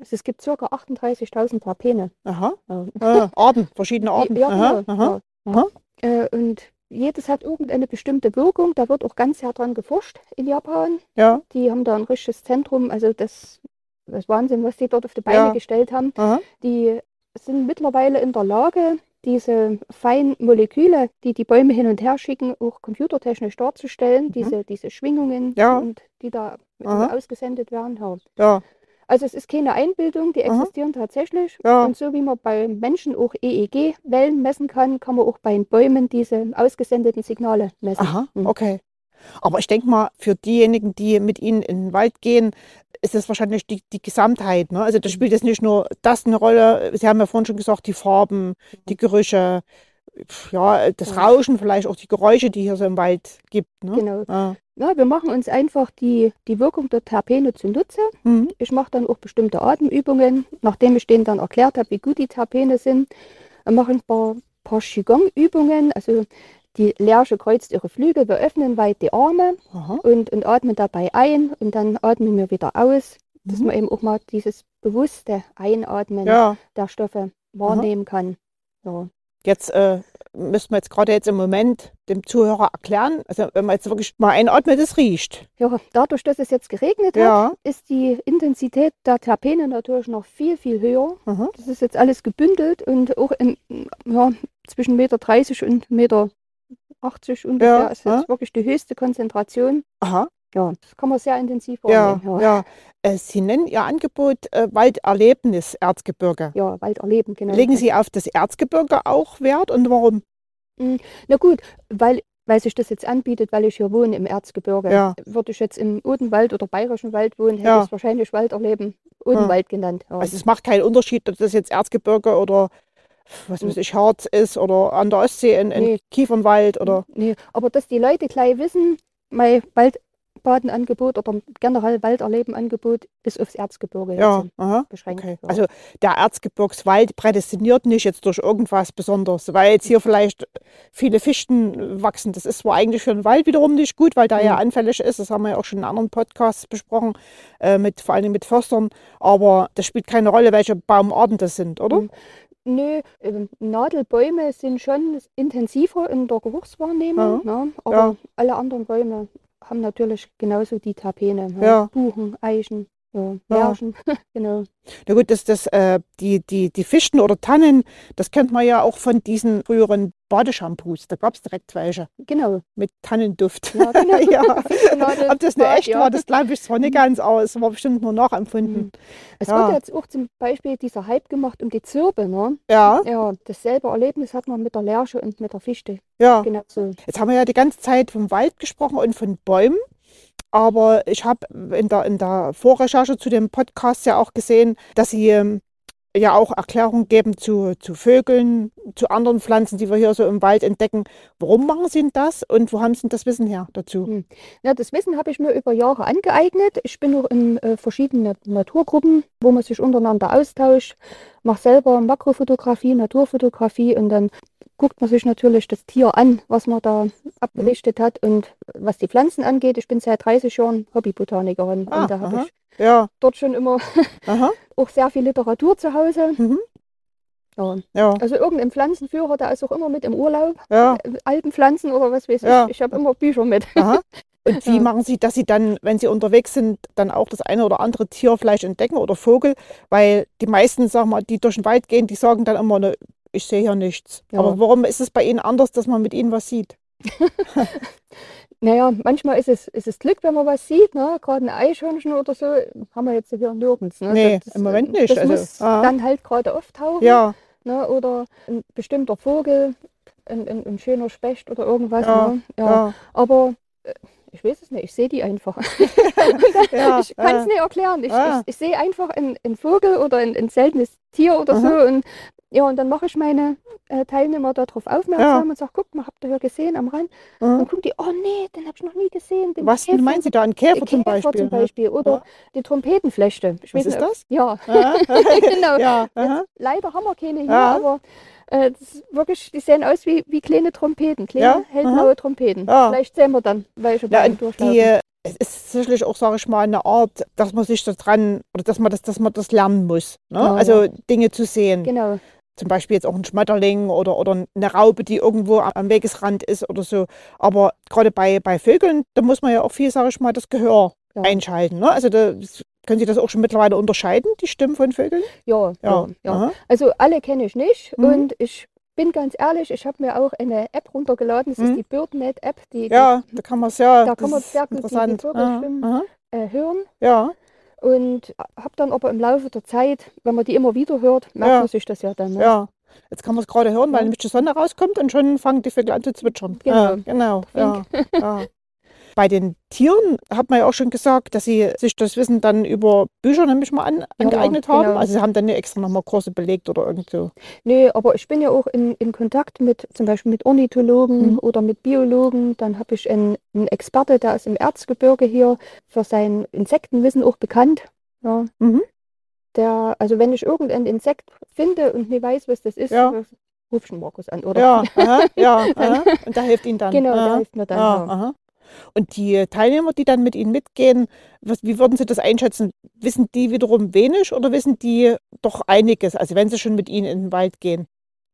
es gibt ca. 38.000 Terpene. aha. Ja. Ah, Arten, verschiedene Arten. Ja, aha, genau. aha. Aha. Äh, und jedes hat irgendeine bestimmte Wirkung. Da wird auch ganz sehr dran geforscht in Japan. Ja, Die haben da ein richtiges Zentrum. Also das, das ist Wahnsinn, was die dort auf die Beine Ja. gestellt haben. aha. Die sind mittlerweile in der Lage, diese feinen Moleküle, die die Bäume hin und her schicken, auch computertechnisch darzustellen. Diese, diese Schwingungen, Mhm. Ja. und die da Aha. ausgesendet werden. Ja. Also es ist keine Einbildung, die Aha. existieren tatsächlich. Ja. Und so wie man bei Menschen auch EEG-Wellen messen kann, kann man auch bei den Bäumen diese ausgesendeten Signale messen. aha, Mhm. okay. Aber ich denke mal, für diejenigen, die mit Ihnen in den Wald gehen, ist es wahrscheinlich die, die Gesamtheit. Ne? Also das spielt jetzt nicht nur das eine Rolle. Sie haben ja vorhin schon gesagt, die Farben, die Gerüche, pf, ja, das Ja. Rauschen, vielleicht auch die Geräusche, die hier so im Wald gibt. Ne? Genau. Ja. Ja, wir machen uns einfach die, die Wirkung der Terpene zunutze. Mhm. Ich mache dann auch bestimmte Atemübungen, nachdem ich denen dann erklärt habe, wie gut die Terpene sind. Dann mache ich ein paar, paar Qigong-Übungen. Also die Lerche kreuzt ihre Flügel, wir öffnen weit die Arme Aha. und, und atmen dabei ein und dann atmen wir wieder aus, dass Mhm. man eben auch mal dieses bewusste Einatmen Ja, der Stoffe wahrnehmen kann. Ja. Jetzt äh, müssen wir jetzt gerade jetzt im Moment dem Zuhörer erklären, also wenn man jetzt wirklich mal einatmet, es riecht. ja, dadurch, dass es jetzt geregnet hat, Ja, ist die Intensität der Terpene natürlich noch viel, viel höher. aha. Das ist jetzt alles gebündelt und auch in, ja, zwischen 1,30 Meter und 1,80 Meter ungefähr Ja, ist jetzt ja. wirklich die höchste Konzentration. Aha, Ja, das kann man sehr intensiv ja, wahrnehmen. ja. Äh, Sie nennen Ihr Angebot äh, Walderlebnis Erzgebirge. ja, Wald erleben, genau. Legen Sie auf das Erzgebirge auch Wert und warum? Na gut, weil, weil sich das jetzt anbietet, weil ich hier wohne im Erzgebirge. Ja. Würde ich jetzt im Odenwald oder Bayerischen Wald wohnen, hätte Ja. ich es wahrscheinlich Wald erleben, Odenwald genannt. Ja. Also es macht keinen Unterschied, ob das jetzt Erzgebirge oder was weiß ich, Harz ist oder an der Ostsee in, in Nee. Kiefernwald oder Nee, aber dass die Leute gleich wissen, mein Waldbadenangebot oder generell Walderleben-Angebot ist aufs Erzgebirge ja, beschränkt. Okay. Ja. Also der Erzgebirgswald prädestiniert nicht jetzt durch irgendwas Besonderes, weil jetzt hier vielleicht viele Fichten wachsen. Das ist zwar eigentlich für den Wald wiederum nicht gut, weil der ja Mhm. anfällig ist. Das haben wir ja auch schon in anderen Podcasts besprochen, äh, mit, vor allem mit Förstern. Aber das spielt keine Rolle, welche Baumarten das sind, oder? Mhm. Nö, ähm, Nadelbäume sind schon intensiver in der Geruchswahrnehmung, ne? aber Ja. alle anderen Bäume haben natürlich genauso die Terpene. Ne? Ja. Buchen, Eichen, ja, Ja. Lärchen, genau. Na gut, das, das, äh, die, die, die Fichten oder Tannen, das kennt man ja auch von diesen früheren Badeshampoos. Da gab es direkt welche Genau. mit Tannenduft. Ja, genau. ja. Fichtennadel, Ob das Bad, echt ja. war, das glaube ich zwar nicht ganz, aber es war bestimmt nur nachempfunden. Mhm. Es Ja. wird jetzt auch zum Beispiel dieser Hype gemacht um die Zirbe. Ne? Ja, Ja, dasselbe Erlebnis hat man mit der Lerche und mit der Fichte. ja. Genau so. Jetzt haben wir ja die ganze Zeit vom Wald gesprochen und von Bäumen. Aber ich habe in der, in der Vorrecherche zu dem Podcast ja auch gesehen, dass Sie ähm, ja auch Erklärungen geben zu, zu Vögeln, zu anderen Pflanzen, die wir hier so im Wald entdecken. Warum machen Sie denn das und wo haben Sie denn das Wissen her dazu? Ja, das Wissen habe ich mir über Jahre angeeignet. Ich bin auch in äh, verschiedenen Naturgruppen, wo man sich untereinander austauscht. Mache selber Makrofotografie, Naturfotografie und dann guckt man sich natürlich das Tier an, was man da abgelichtet hat. Und was die Pflanzen angeht, ich bin seit 30 Jahren Hobbybotanikerin Ah, und da habe ich Ja, dort schon immer aha. auch sehr viel Literatur zu Hause. Mhm. Ja. Ja, Also irgendein Pflanzenführer, der ist auch immer mit im Urlaub. ja, Äh, Alpenpflanzen oder was weiß Ja. ich. Ich habe immer Bücher mit. aha. Und wie machen Sie, dass Sie dann, wenn Sie unterwegs sind, dann auch das eine oder andere Tier vielleicht entdecken oder Vogel? Weil die meisten, sagen wir, die durch den Wald gehen, die sagen dann immer, ne, ich sehe hier nichts. Ja. Aber warum ist es bei Ihnen anders, dass man mit Ihnen was sieht? Naja, manchmal ist es, ist es Glück, wenn man was sieht. Ne? Gerade ein Eichhörnchen oder so haben wir jetzt hier nirgends. Ne? Nee, im Moment nicht, Das also, muss aha. dann halt gerade auftauchen. Ja, Ne? Oder ein bestimmter Vogel, ein, ein, ein schöner Specht oder irgendwas. Ja, Ne? Ja. ja, Aber äh, ich weiß es nicht, ich sehe die einfach. ja. ich kann es ja. nicht erklären. Ich, Ah. ich, ich sehe einfach einen, einen Vogel oder ein, ein seltenes Tier oder so. Und, ja, und dann mache ich meine äh, Teilnehmer darauf aufmerksam und sage, guck mal, habt ihr hier gesehen am Rand? Mhm. Dann gucken die, oh nee, den habe ich noch nie gesehen. Den Was Käfer- meinen Sie da? Ein Käfer, zum Käfer Beispiel? zum Beispiel. Oder Ja. die Trompetenflechte. Ich Was weiß ist nicht, das? Ja, Ja, genau. ja. Leider haben wir keine hier, Ja. aber äh, das ist wirklich, die sehen aus wie, wie kleine Trompeten, kleine Ja, hellblaue Trompeten. Ja. Vielleicht sehen wir dann welche Ja, und die, es ist sicherlich auch, sage ich mal, eine Art, dass man sich da dran, oder dass man das, dass man das lernen muss. Ne? Ja, also Dinge zu sehen. Genau. Zum Beispiel jetzt auch ein Schmetterling oder, oder eine Raupe, die irgendwo am- Wegesrand ist oder so. Aber gerade bei, bei Vögeln, da muss man ja auch viel, sage ich mal, das Gehör Ja. einschalten. Ne? Also da können Sie das auch schon mittlerweile unterscheiden, die Stimmen von Vögeln? Ja, ja, ja. Also alle kenne ich nicht Mhm. und ich bin ganz ehrlich, ich habe mir auch eine App runtergeladen, das Mhm. ist die BirdNet-App, die, ja da kann man es ja. Da kann man sehr gut die- die aha. die äh, hören Ja, und habe dann aber im Laufe der Zeit, wenn man die immer wieder hört, merkt Ja. man sich das ja dann. Ne? ja. Jetzt kann man es gerade hören, weil nämlich die Sonne rauskommt und schon fangen die Vögel an zu zwitschern. Genau. Ja, genau. Ja, ja. Bei den Tieren hat man ja auch schon gesagt, dass sie sich das Wissen dann über Bücher nämlich mal an, angeeignet haben. genau. Also sie haben dann nicht extra nochmal Kurse belegt oder irgend so. Nee, aber ich bin ja auch in, in Kontakt mit zum Beispiel mit Ornithologen Mhm. oder mit Biologen. Dann habe ich einen, einen Experte, der ist im Erzgebirge hier für sein Insektenwissen auch bekannt. Ja. Mhm. Der, also wenn ich irgendein Insekt finde und nicht weiß, was das ist, Ja. ruf ich Markus an, oder? Ja, aha, ja, aha. und da hilft ihnen dann. Genau, der aha. hilft mir dann. Ja, Ja. Und die Teilnehmer, die dann mit Ihnen mitgehen, was, wie würden Sie das einschätzen? Wissen die wiederum wenig oder wissen die doch einiges? Also wenn sie schon mit Ihnen in den Wald gehen,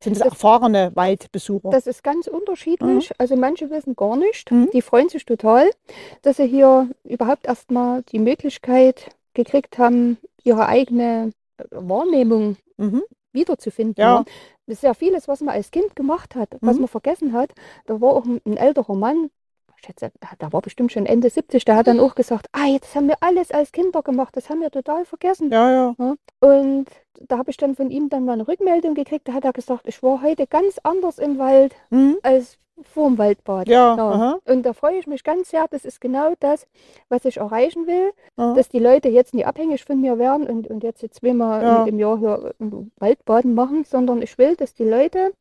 sind das erfahrene Waldbesucher? Das ist ganz unterschiedlich. Also manche wissen gar nicht. Mhm. Die freuen sich total, dass sie hier überhaupt erstmal die Möglichkeit gekriegt haben, ihre eigene äh, Wahrnehmung mhm. wiederzufinden. Ja. Das ist ja vieles, was man als Kind gemacht hat, was Mhm. man vergessen hat. Da war auch ein, älterer Mann, schätze, der war bestimmt schon Ende 70, der hat dann auch gesagt, ah, das haben wir alles als Kinder gemacht, das haben wir total vergessen. Ja, ja. Und da habe ich dann von ihm dann mal eine Rückmeldung gekriegt, da hat er gesagt, ich war heute ganz anders im Wald Mhm. als vor dem Waldbad. Ja, aha. Und da freue ich mich ganz sehr. Das ist genau das, was ich erreichen will, aha. dass die Leute jetzt nicht abhängig von mir werden und, und jetzt zweimal Ja. im, Jahr hier Waldbaden machen, sondern ich will, dass die Leute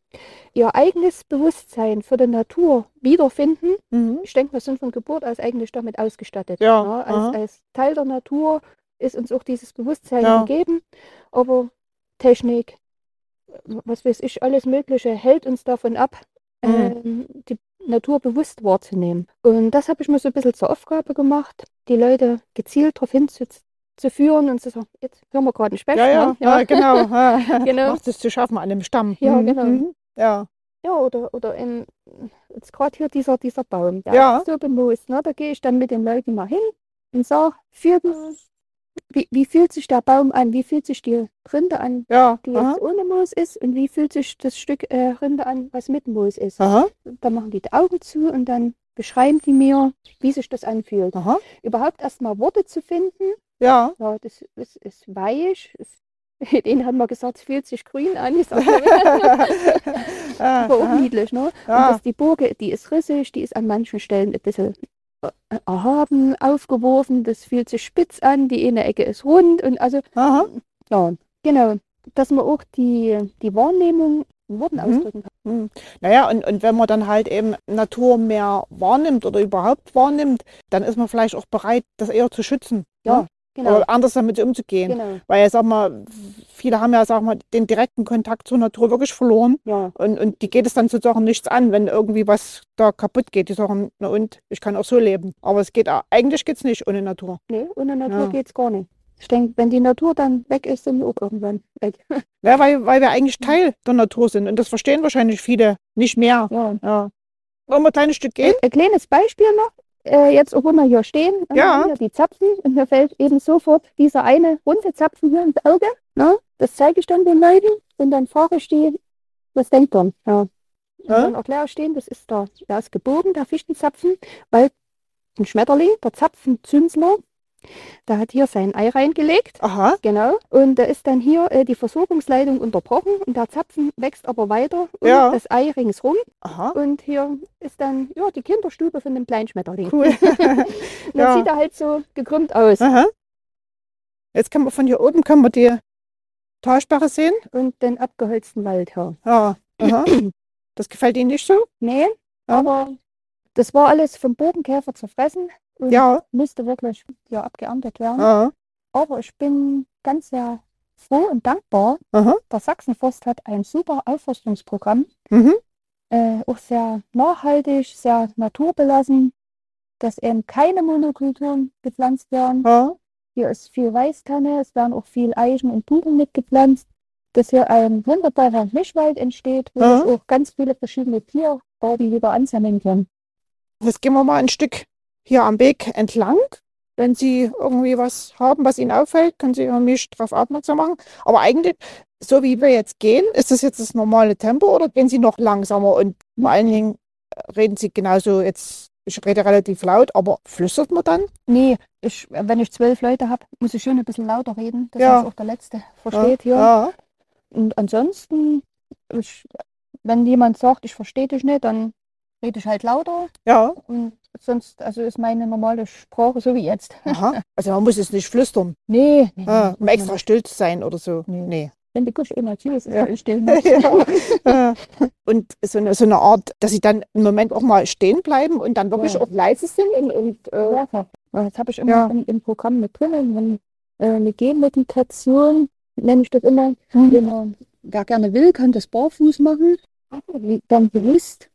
ihr eigenes Bewusstsein für die Natur wiederfinden. Mhm. Ich denke, wir sind von Geburt aus eigentlich damit ausgestattet. Ja, Ja, aha. als, als Teil der Natur ist uns auch dieses Bewusstsein Ja. gegeben, aber Technik, was weiß ich, alles Mögliche hält uns davon ab, Mhm. ähm, die Natur bewusst wahrzunehmen. Und das habe ich mir so ein bisschen zur Aufgabe gemacht, die Leute gezielt darauf hinzuführen und zu sagen, jetzt hören wir gerade einen Specht. Ja, ja, ne? ja, genau. ja. Genau. Macht es zu schaffen an einem Stamm. Ja, Mhm, genau. mhm. Ja, Ja, oder, oder in, jetzt gerade hier dieser, dieser Baum, der Ja. ist so bemoost. Ne? Da gehe ich dann mit den Leuten mal hin und sage, wie, wie fühlt sich der Baum an? Wie fühlt sich die Rinde an, ja. die Aha. jetzt ohne Moos ist? Und wie fühlt sich das Stück äh, Rinde an, was mit Moos ist? Aha. Da machen die die Augen zu und dann beschreiben die mir, wie sich das anfühlt. Aha. Überhaupt erstmal Worte zu finden. Ja. Ja, das ist, ist weich. Denen haben wir gesagt, es fühlt sich grün an. Ich sag, Ah, aber auch niedlich, ne? Und Ja. dass die Burge, die ist rissig, die ist an manchen Stellen ein bisschen erhaben, aufgeworfen, das fühlt sich spitz an, die eine Ecke ist rund und also, Aha. ja, genau, dass man auch die, die Wahrnehmung in Worten Mhm. ausdrücken kann. Hm. Naja, und, und wenn man dann halt eben Natur mehr wahrnimmt oder überhaupt wahrnimmt, dann ist man vielleicht auch bereit, das eher zu schützen. Ja. Genau. oder anders damit umzugehen. Genau. Weil, sag mal, viele haben ja, sag mal, den direkten Kontakt zur Natur wirklich verloren. Ja. Und, und die geht es dann sozusagen nichts an, wenn irgendwie was da kaputt geht. Die sagen, na und, ich kann auch so leben. Aber es geht, auch- eigentlich geht es nicht ohne Natur. Nee, ohne Natur Ja. geht's gar nicht. Ich denke, wenn die Natur dann weg ist, sind wir auch irgendwann weg. Ja, weil, weil wir eigentlich. Teil der Natur sind. Und das verstehen wahrscheinlich viele nicht mehr. Ja. Ja. Wollen wir ein kleines Stück gehen? Ein, ein kleines Beispiel noch. Äh, jetzt, obwohl wir hier stehen, äh, Ja. hier die Zapfen, und mir fällt eben sofort dieser eine runde Zapfen hier ins Auge. Ne? Das zeige ich dann den Leuten und dann frage ich die, was denkt ihr? Ja. Und Ja. dann erkläre ich denen, das ist der, der ist gebogen, der Fichtenzapfen, weil ein Schmetterling, der Zapfenzünsler, der hat hier sein Ei reingelegt. Aha. Genau. Und da ist dann hier äh, die Versorgungsleitung unterbrochen und der Zapfen wächst aber weiter um Ja. das Ei ringsrum. Aha. Und hier ist dann ja, die Kinderstube von dem kleinen Schmetterling. Cool. Und dann Ja. sieht er halt so gekrümmt aus. Aha. Jetzt kann man von hier oben kann man die Talsperre sehen. Und den abgeholzten Wald her. Ja. Aha. Das gefällt Ihnen nicht so? Nee, aber das war alles vom Bodenkäfer zerfressen und Ja. musste wirklich ja, abgeerntet werden. Ja. Aber ich bin ganz sehr froh und dankbar. Aha. Der Sachsenforst hat ein super Aufforstungsprogramm. Mhm. äh, auch sehr nachhaltig, sehr naturbelassen, dass eben keine Monokulturen gepflanzt werden. Ja. Hier ist viel Weißtanne, es werden auch viel Eichen und Buchen mitgepflanzt, dass hier ein wunderbarer Mischwald entsteht, wo Ja. sich auch ganz viele verschiedene Tierarten wieder ansammeln können. Jetzt gehen wir mal ein Stück hier am Weg entlang. Wenn Sie irgendwie was haben, was Ihnen auffällt, können Sie mich darauf aufmerksam machen. Aber eigentlich, so wie wir jetzt gehen, ist das jetzt das normale Tempo oder gehen Sie noch langsamer? Und vor allen Dingen äh, reden Sie genauso jetzt, ich rede relativ laut, aber flüstert man dann? Nee, ich, wenn ich zwölf Leute habe, muss ich schon ein bisschen lauter reden, dass Ja. auch der Letzte versteht hier. Ja. Und ansonsten, ich, wenn jemand sagt, ich verstehe dich nicht, dann rede ich halt lauter. Ja. Und sonst, also ist meine normale Sprache so wie jetzt. Aha. Also man muss es nicht flüstern, Nee, nee, nee, um extra still zu sein oder so. Nee. Nee. Wenn die Kusche immer zu ist, ist Ja. still. Ja. und so eine, so eine Art, dass sie dann einen Moment auch mal stehen bleiben und dann wirklich Ja. auch leise sind und, und äh, Ja, das habe ich immer im, im Programm mit drin. Wenn, äh, eine Gehmeditation, nenne ich das immer. Immer, Wer gerne will, kann das barfuß machen. Wie- Dann bewusst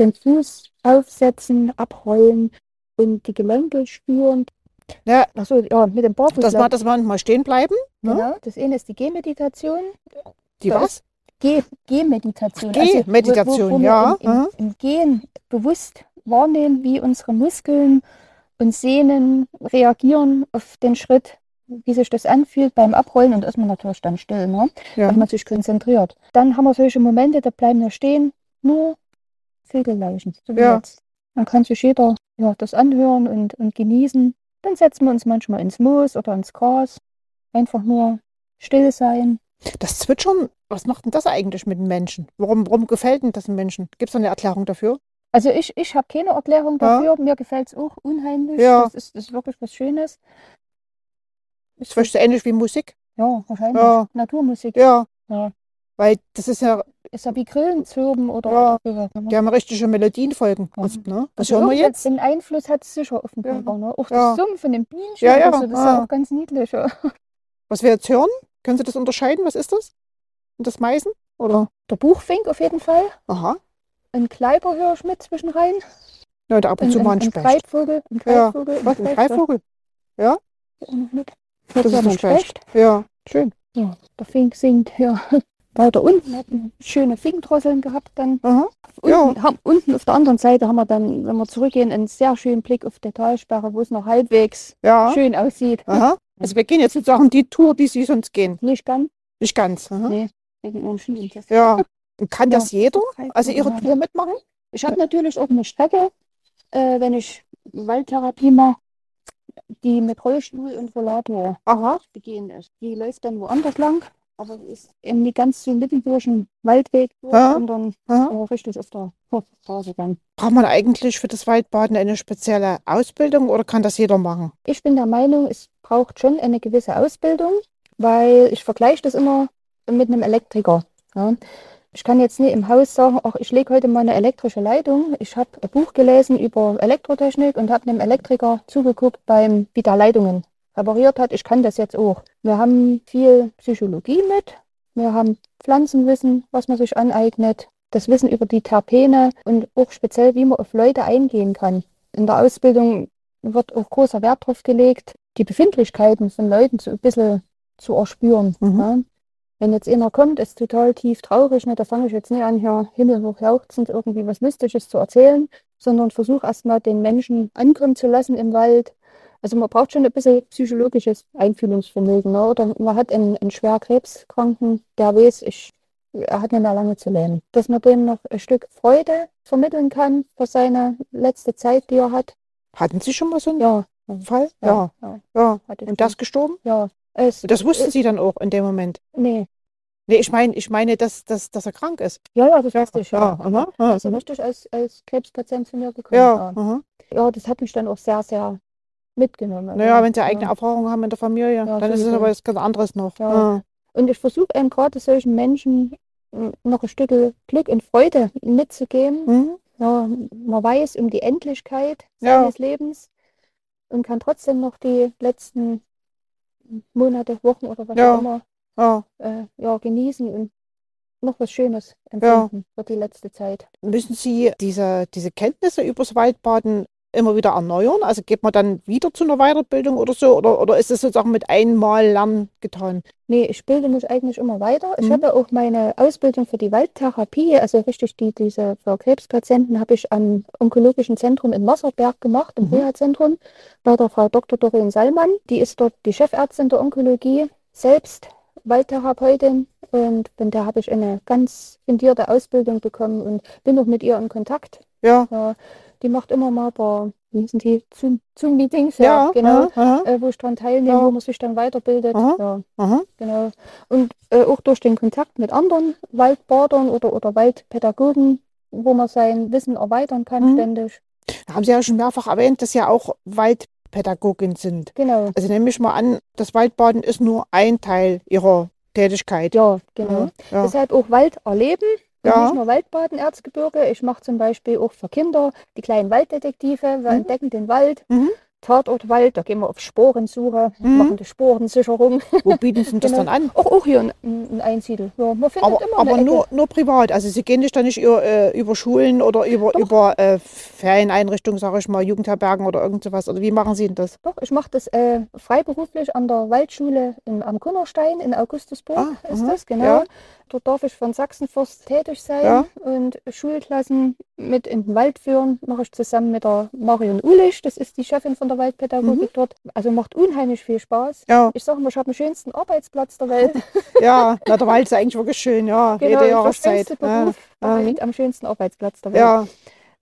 den Fuß aufsetzen, abrollen und die Gelenke spüren. Ja. Achso, ja, mit dem Barfuß. dass man, dass man mal stehen bleiben. Ne? Genau, das eine ist die Gehmeditation. Die Da was? Geh, Gehmeditation. Gehmeditation, wo, wo, wo ja, im, im, Im Gehen bewusst wahrnehmen, wie unsere Muskeln und Sehnen reagieren auf den Schritt, wie sich das anfühlt beim Abrollen und ist man natürlich dann still, ne? Ja. wenn man sich konzentriert. Dann haben wir solche Momente, da bleiben wir stehen, nur Vögelleichen, so Ja. Dann kann sich jeder ja, das anhören und, und genießen. Dann setzen wir uns manchmal ins Moos oder ins Gras. Einfach nur still sein. Das Zwitschern, was macht denn das eigentlich mit den Menschen? Warum, warum gefällt denn das den Menschen? Gibt es eine Erklärung dafür? Also ich, ich habe keine Erklärung Ja. dafür. Mir gefällt es auch unheimlich. Ja. Das, ist, das ist wirklich was Schönes. Ist vielleicht so ähnlich wie Musik? Ja, wahrscheinlich. Ja. Naturmusik. Ja. Ja. Weil das ist ja, Ist ja wie Grillen zirpen oder Ja. die haben richtige Melodienfolgen. Ja. Was, ne? was Also hören wir jetzt? Den Einfluss hat es sicher auf den Ja. Körper. Ne? Auch Ja. das Summen von den Bienchen. Ja, ja, So, das ist ah. ja auch ganz niedlich. Ja. Was wir jetzt hören? Können Sie das unterscheiden? Was ist das? Und das Meißen? Oder? Der Buchfink auf jeden Fall. Aha. Ein Kleiber höre ich mit zwischen rein. Ja, und ab und Ein, zu ein, mal ein ein Specht. Greifvogel. Ein Ja. Greifvogel. Was? Ein Specht, Greifvogel? ja. Das ist ja ein Specht. Ja, schön. Ja, der Fink singt ja weiter unten. Eine schöne Finkdrosseln gehabt dann. Unten, haben, unten auf der anderen Seite haben wir dann, wenn wir zurückgehen, einen sehr schönen Blick auf die Talsperre, wo es noch halbwegs schön aussieht. Aha. Also wir gehen jetzt sozusagen die Tour, die Sie sonst gehen. Nicht ganz. Nicht ganz. Aha. Nee, wegen Ja. Und kann das jeder? Also Ihre. Tour mitmachen? Ich habe natürlich auch eine Strecke, äh, wenn ich Waldtherapie mache, die mit Rollstuhl und Rollator begehen ist. Die läuft dann woanders lang, aber die ist eben nicht ganz so mitten durch den Waldweg, durch, Ja. sondern äh, richtig auf der Straße dann. Braucht man eigentlich für das Waldbaden eine spezielle Ausbildung oder kann das jeder machen? Ich bin der Meinung, es braucht schon eine gewisse Ausbildung, weil ich vergleiche das immer mit einem Elektriker. Ja. Ich kann jetzt nicht im Haus sagen, ach, ich lege heute mal eine elektrische Leitung. Ich habe ein Buch gelesen über Elektrotechnik und habe einem Elektriker zugeguckt beim, wie der Leitungen repariert hat. Ich kann das jetzt auch. Wir haben viel Psychologie mit. Wir haben Pflanzenwissen, was man sich aneignet. Das Wissen über die Terpene und auch speziell, wie man auf Leute eingehen kann. In der Ausbildung wird auch großer Wert darauf gelegt, die Befindlichkeiten von Leuten so ein bisschen zu erspüren. Mhm. Ja. Wenn jetzt einer kommt, ist total tief traurig, ne, da fange ich jetzt nicht an, hier himmelhoch jauchzend irgendwie was Mystisches zu erzählen, sondern versuche erstmal den Menschen ankommen zu lassen im Wald. Also man braucht schon ein bisschen psychologisches Einfühlungsvermögen. Ne? Oder man hat einen, einen schwer Krebskranken, der weiß, ich, er hat nicht mehr lange zu leben. Dass man dem noch ein Stück Freude vermitteln kann für seine letzte Zeit, die er hat. Hatten Sie schon mal so einen Ja, Fall? Ja. ja, ja. ich Und das gestorben? Ja. Es, das wussten es, Sie dann auch in dem Moment? Nee. Nee, ich meine, ich meine, dass, dass, dass er krank ist. Ja, ja, das Ja, wusste ich. ja, Ja. ja, ja mhm. richtig als, als Krebspatient zu mir gekommen. ja, Ja. ja, das hat mich dann auch sehr, sehr mitgenommen. Naja, wenn Sie eigene ja. Erfahrungen haben in der Familie, Ja, dann ist es aber was ganz anderes noch. Ja. Ja. Und ich versuche eben gerade solchen Menschen m, noch ein Stück Glück und Freude mitzugeben. Mhm. Ja, man weiß um die Endlichkeit Ja. seines Lebens und kann trotzdem noch die letzten Monate, Wochen oder was Ja. auch immer Ja. äh, ja, genießen und noch was Schönes empfinden für die letzte Zeit. Müssen Sie diese, diese Kenntnisse übers Waldbaden immer wieder erneuern? Also geht man dann wieder zu einer Weiterbildung oder so? Oder, oder ist es sozusagen mit einmal Lernen getan? Nee, ich bilde mich eigentlich immer weiter. Ich Mhm. habe auch meine Ausbildung für die Waldtherapie, also richtig die, diese für Krebspatienten, habe ich am Onkologischen Zentrum in Wasserberg gemacht, im Mhm. Reha-Zentrum, bei der Frau Dr. Doreen Sallmann. Die ist dort die Chefärztin der Onkologie, selbst Waldtherapeutin. Und von der habe ich eine ganz fundierte Ausbildung bekommen und bin auch mit ihr in Kontakt. Ja. Ja, die macht immer mal ein paar, wie sind die, Zoom- Zoom-Meetings, Ja, ja, genau, aha, aha, äh, wo ich dran teilnehme, Ja. wo man sich dann weiterbildet. Aha. Ja. Genau. Und äh, auch durch den Kontakt mit anderen Waldbadern oder, oder Waldpädagogen, wo man sein Wissen erweitern kann Mhm. ständig. Da haben Sie ja schon mehrfach erwähnt, dass Sie ja auch Waldpädagogin sind. Genau. Also nehme ich mal an, das Waldbaden ist nur ein Teil Ihrer Tätigkeit. Ja, genau. Mhm. Deshalb auch Wald erleben. Ja. nicht nur Waldbaden, Erzgebirge. Ich mache zum Beispiel auch für Kinder die kleinen Walddetektive. Wir Mhm. entdecken den Wald, Mhm. Tatort Wald, da gehen wir auf Spurensuche, Mhm. machen die Spurensicherung. Wo bieten Sie das Genau. dann an? Auch, auch hier ein, ein Einsiedel. Ja, man findet Aber, immer aber nur, nur privat. Also Sie gehen nicht dann nicht über, äh, über Schulen oder über, Doch. über äh, Ferieneinrichtungen, sage ich mal, Jugendherbergen oder irgend sowas. Oder wie machen Sie denn das? Doch, ich mache das äh, freiberuflich an der Waldschule in, am Kunnerstein in Augustusburg Ah, ist aha, das, genau. ja. Dort darf ich von Sachsenforst tätig sein Ja. und Schulklassen mit in den Wald führen. Mache ich zusammen mit der Marion Ulich, das ist die Chefin von der Waldpädagogik Mhm. dort. Also macht unheimlich viel Spaß. Ja, Ich sage mal, ich habe den schönsten Arbeitsplatz der Welt. ja. Na, der Wald ist eigentlich wirklich schön, ja. Genau, Jede der Jahreszeit. Ja, Beruf ähm, Welt, am schönsten Arbeitsplatz der Welt. ja,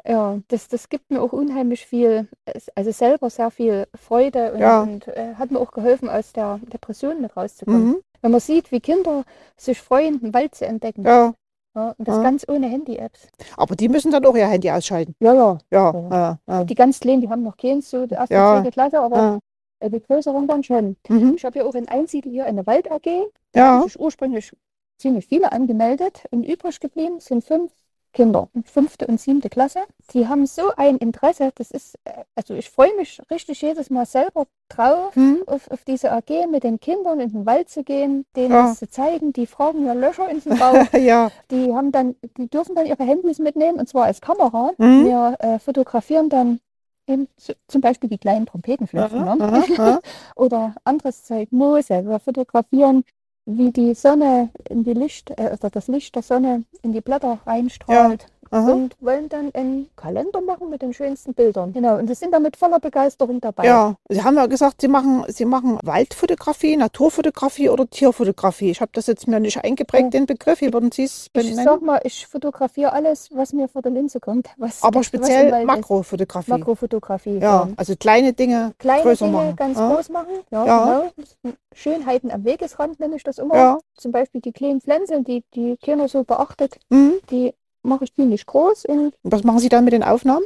Ja, das, das gibt mir auch unheimlich viel, also selber sehr viel Freude und, Ja. und äh, hat mir auch geholfen, aus der Depression mit rauszukommen. mhm. Wenn man sieht, wie Kinder sich freuen, den Wald zu entdecken. ja. Ja, und das Ja. ganz ohne Handy-Apps. Aber die müssen dann auch ihr Handy ausschalten. Ja, ja. Ja, Ja. Die ganz kleinen, die haben noch keins, so die erste, Ja. zweite Klasse, aber ja. die größeren dann schon. Mhm. Ich habe ja auch in Einsiedel hier eine Wald-AG. Da Ja. haben sich ursprünglich ziemlich viele angemeldet und übrig geblieben sind fünf Kinder, fünfte und siebte Klasse. Die haben so ein Interesse, das ist, äh, also ich freue mich richtig jedes Mal selber drauf, Mhm. auf, auf diese AG mit den Kindern in den Wald zu gehen, denen Ja. das zu zeigen. Die fragen mir Löcher in den Bauch. ja. Die haben dann, die dürfen dann ihre Handys mitnehmen und zwar als Kamera. Mhm. Wir äh, fotografieren dann eben zum Beispiel die kleinen Trompetenflöckchen Aha, ne? oder anderes Zeug, Moose. Wir fotografieren, wie die Sonne in die Licht, äh, oder das Licht der Sonne in die Blätter reinstrahlt. Aha. Und wollen dann einen Kalender machen mit den schönsten Bildern. Genau, und das sind da mit voller Begeisterung dabei. Ja, Sie haben ja gesagt, Sie machen, Sie machen Waldfotografie, Naturfotografie oder Tierfotografie. Ich habe das jetzt mir nicht eingeprägt, Ja. den Begriff. Wie würden Sie es Ich benennen? sag mal, ich fotografiere alles, was mir vor der Linse kommt. Was, Aber speziell. Makrofotografie. Makrofotografie. Ja, also kleine Dinge Kleine größer Dinge machen. ganz ja. groß machen. Ja, Ja. genau. Schönheiten am Wegesrand nenne ich das immer. Ja. Zum Beispiel die kleinen Pflänzchen, die die keiner so beachtet, Mhm. die mache ich ziemlich groß. Und was machen Sie dann mit den Aufnahmen?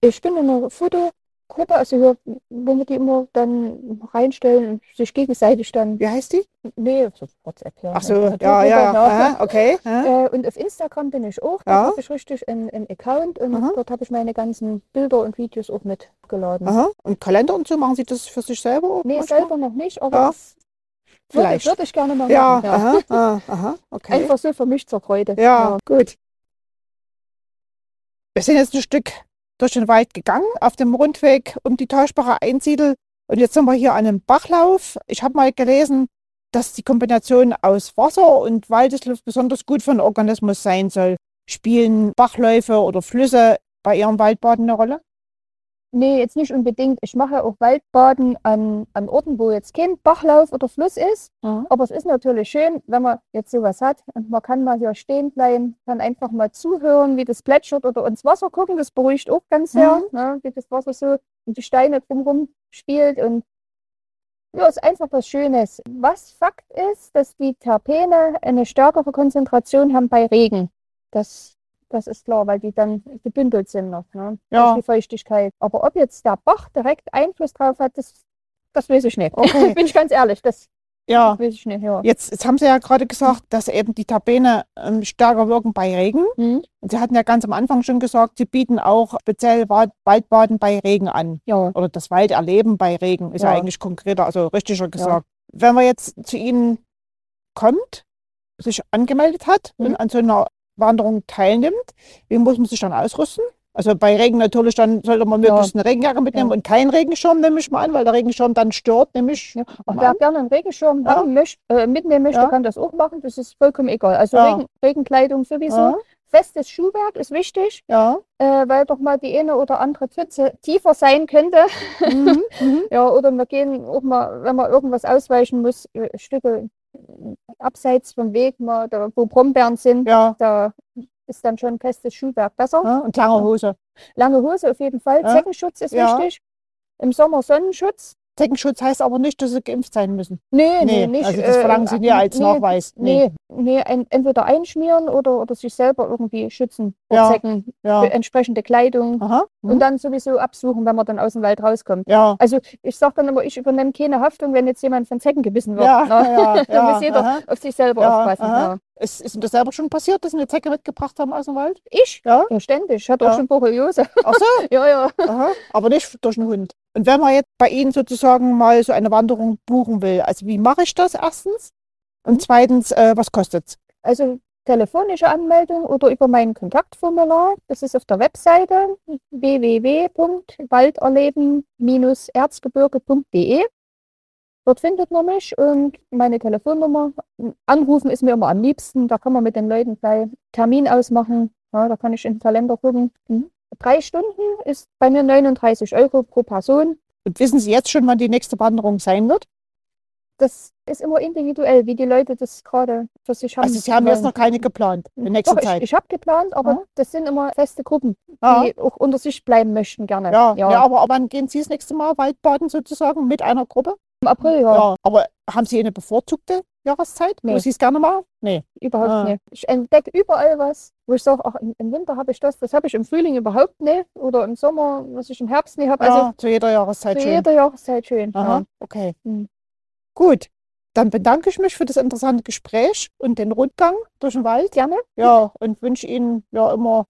ich bin in einer Foto, Gruppe, also hier, wo wir die immer dann reinstellen und sich gegenseitig dann. Wie heißt die? Nee, so WhatsApp ja. Ach so, Also ja, ja, aha, okay. aha. Äh, und auf Instagram bin ich auch. Da Ja. habe ich richtig einen, einen Account und Aha. dort habe ich meine ganzen Bilder und Videos auch mitgeladen. Aha. Und Kalender und so, machen Sie das für sich selber? auch Nee, manchmal? selber noch nicht, aber Ja, das würde, vielleicht. würde ich gerne mal Ja, machen. Ja. aha, aha, okay. Einfach so für mich zur Freude. Ja, gut. Wir sind jetzt ein Stück durch den Wald gegangen, auf dem Rundweg um die Tauschbacher Einsiedel. Und jetzt sind wir hier an einem Bachlauf. Ich habe mal gelesen, dass die Kombination aus Wasser und Waldesluft besonders gut für den Organismus sein soll. Spielen Bachläufe oder Flüsse bei Ihrem Waldbaden eine Rolle? Nee, jetzt nicht unbedingt. Ich mache auch Waldbaden an, an Orten, wo jetzt kein Bachlauf oder Fluss ist. Aber es ist natürlich schön, wenn man jetzt sowas hat und man kann mal hier stehen bleiben, kann einfach mal zuhören, wie das plätschert oder ins Wasser gucken. Das beruhigt auch ganz sehr, ne, wie das Wasser so und die Steine drumherum spielt. Und ja, ist einfach was Schönes. Was Fakt ist, dass die Terpene eine stärkere Konzentration haben bei Regen. Das, das ist klar, weil die dann gebündelt sind noch, ne, Ja. die Feuchtigkeit. Aber ob jetzt der Bach direkt Einfluss drauf hat, das, das weiß ich nicht. Okay. Bin ich ganz ehrlich, das Ja, weiß ich nicht. Ja. jetzt, jetzt haben Sie ja gerade gesagt, dass eben die Terpene ähm, stärker wirken bei Regen. Hm? Und Sie hatten ja ganz am Anfang schon gesagt, Sie bieten auch speziell Wald- Waldbaden bei Regen an. Ja. Oder das Walderleben bei Regen ist ja, Ja. eigentlich konkreter, also richtiger gesagt. Wenn man jetzt zu Ihnen kommt, sich angemeldet hat Mhm. und an so einer Wanderung teilnimmt, wie muss man sich dann ausrüsten? Also bei Regen natürlich, dann sollte man Ja. möglichst eine Regenjacke mitnehmen Ja. und keinen Regenschirm, nehme ich mal an, weil der Regenschirm dann stört, nämlich. Ja. Mal wer gerne einen Regenschirm Ja. möchte, äh, mitnehmen möchte, Ja. kann das auch machen. Das ist vollkommen egal. Also Ja. Regen, Regenkleidung sowieso. Ja, Festes Schuhwerk ist wichtig, ja. äh, weil doch mal die eine oder andere Pfütze tiefer sein könnte. Mhm. Mhm. Ja, oder wir gehen auch mal, wenn man irgendwas ausweichen muss, äh, Stücke abseits vom Weg, mal, da, wo Brombeeren sind, ja. da ist dann schon festes Schuhwerk besser. ja. Und lange Hose. Lange Hose auf jeden Fall. Ja. Zeckenschutz ist wichtig. Im Sommer Sonnenschutz. Zeckenschutz heißt aber nicht, dass sie geimpft sein müssen. Nee, nee, Nee, nicht. also das verlangen sie nie als nee, Nachweis. Nee. Nee, nee entweder einschmieren oder, oder sich selber irgendwie schützen vor Ja. Zecken, Ja. entsprechende Kleidung Aha. und Mhm. dann sowieso absuchen, wenn man dann aus dem Wald rauskommt. Ja. Also ich sage dann immer, ich übernehme keine Haftung, wenn jetzt jemand von Zecken gebissen wird. Ja, ne? ja, da muss jeder aha. auf sich selber aufpassen. Ist, ist Ihnen das selber schon passiert, dass Sie eine Zecke mitgebracht haben aus dem Wald? Ich? Ja. Ja, ständig. Ich hatte auch schon Borreliose. Ach so, ja, ja. aha. aber nicht durch einen Hund. Und wenn man jetzt bei Ihnen sozusagen mal so eine Wanderung buchen will, also wie mache ich das erstens? Und zweitens, äh, was kostet's? Also telefonische Anmeldung oder über mein Kontaktformular. Das ist auf der Webseite www.walderleben-erzgebirge.de. Dort findet man mich und meine Telefonnummer. Anrufen ist mir immer am liebsten. Da kann man mit den Leuten gleich Termin ausmachen. Ja, da kann ich in den Kalender gucken. Mhm. Drei Stunden ist bei mir 39 Euro pro Person. Und wissen Sie jetzt schon, wann die nächste Wanderung sein wird? Das ist immer individuell, wie die Leute das gerade für sich haben. Also Sie haben jetzt noch keine geplant in nächster Doch, Zeit. Ich, ich habe geplant, aber Ja. das sind immer feste Gruppen, ja. die auch unter sich bleiben möchten gerne. Ja, ja. ja. aber wann gehen Sie das nächste Mal Waldbaden sozusagen mit einer Gruppe? Im April, ja, Ja. Aber haben Sie eine bevorzugte Jahreszeit, wo Nee. Sie es gerne machen? Nee. überhaupt Ah. nicht. Ich entdecke überall was, wo ich sage, ach, im, Winter habe ich das, das habe ich im Frühling überhaupt nicht oder im Sommer, was ich im Herbst nicht habe. ja, Also zu jeder Jahreszeit zu schön. jeder Jahreszeit schön. Aha, Ja. okay. Hm. Gut, dann bedanke ich mich für das interessante Gespräch und den Rundgang durch den Wald. Gerne. Ja, und wünsche Ihnen ja immer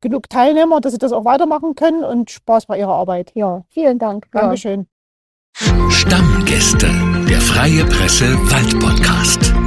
genug Teilnehmer, dass Sie das auch weitermachen können und Spaß bei Ihrer Arbeit. Ja, vielen Dank. Dankeschön. Stammgäste, der Freie Presse Waldpodcast.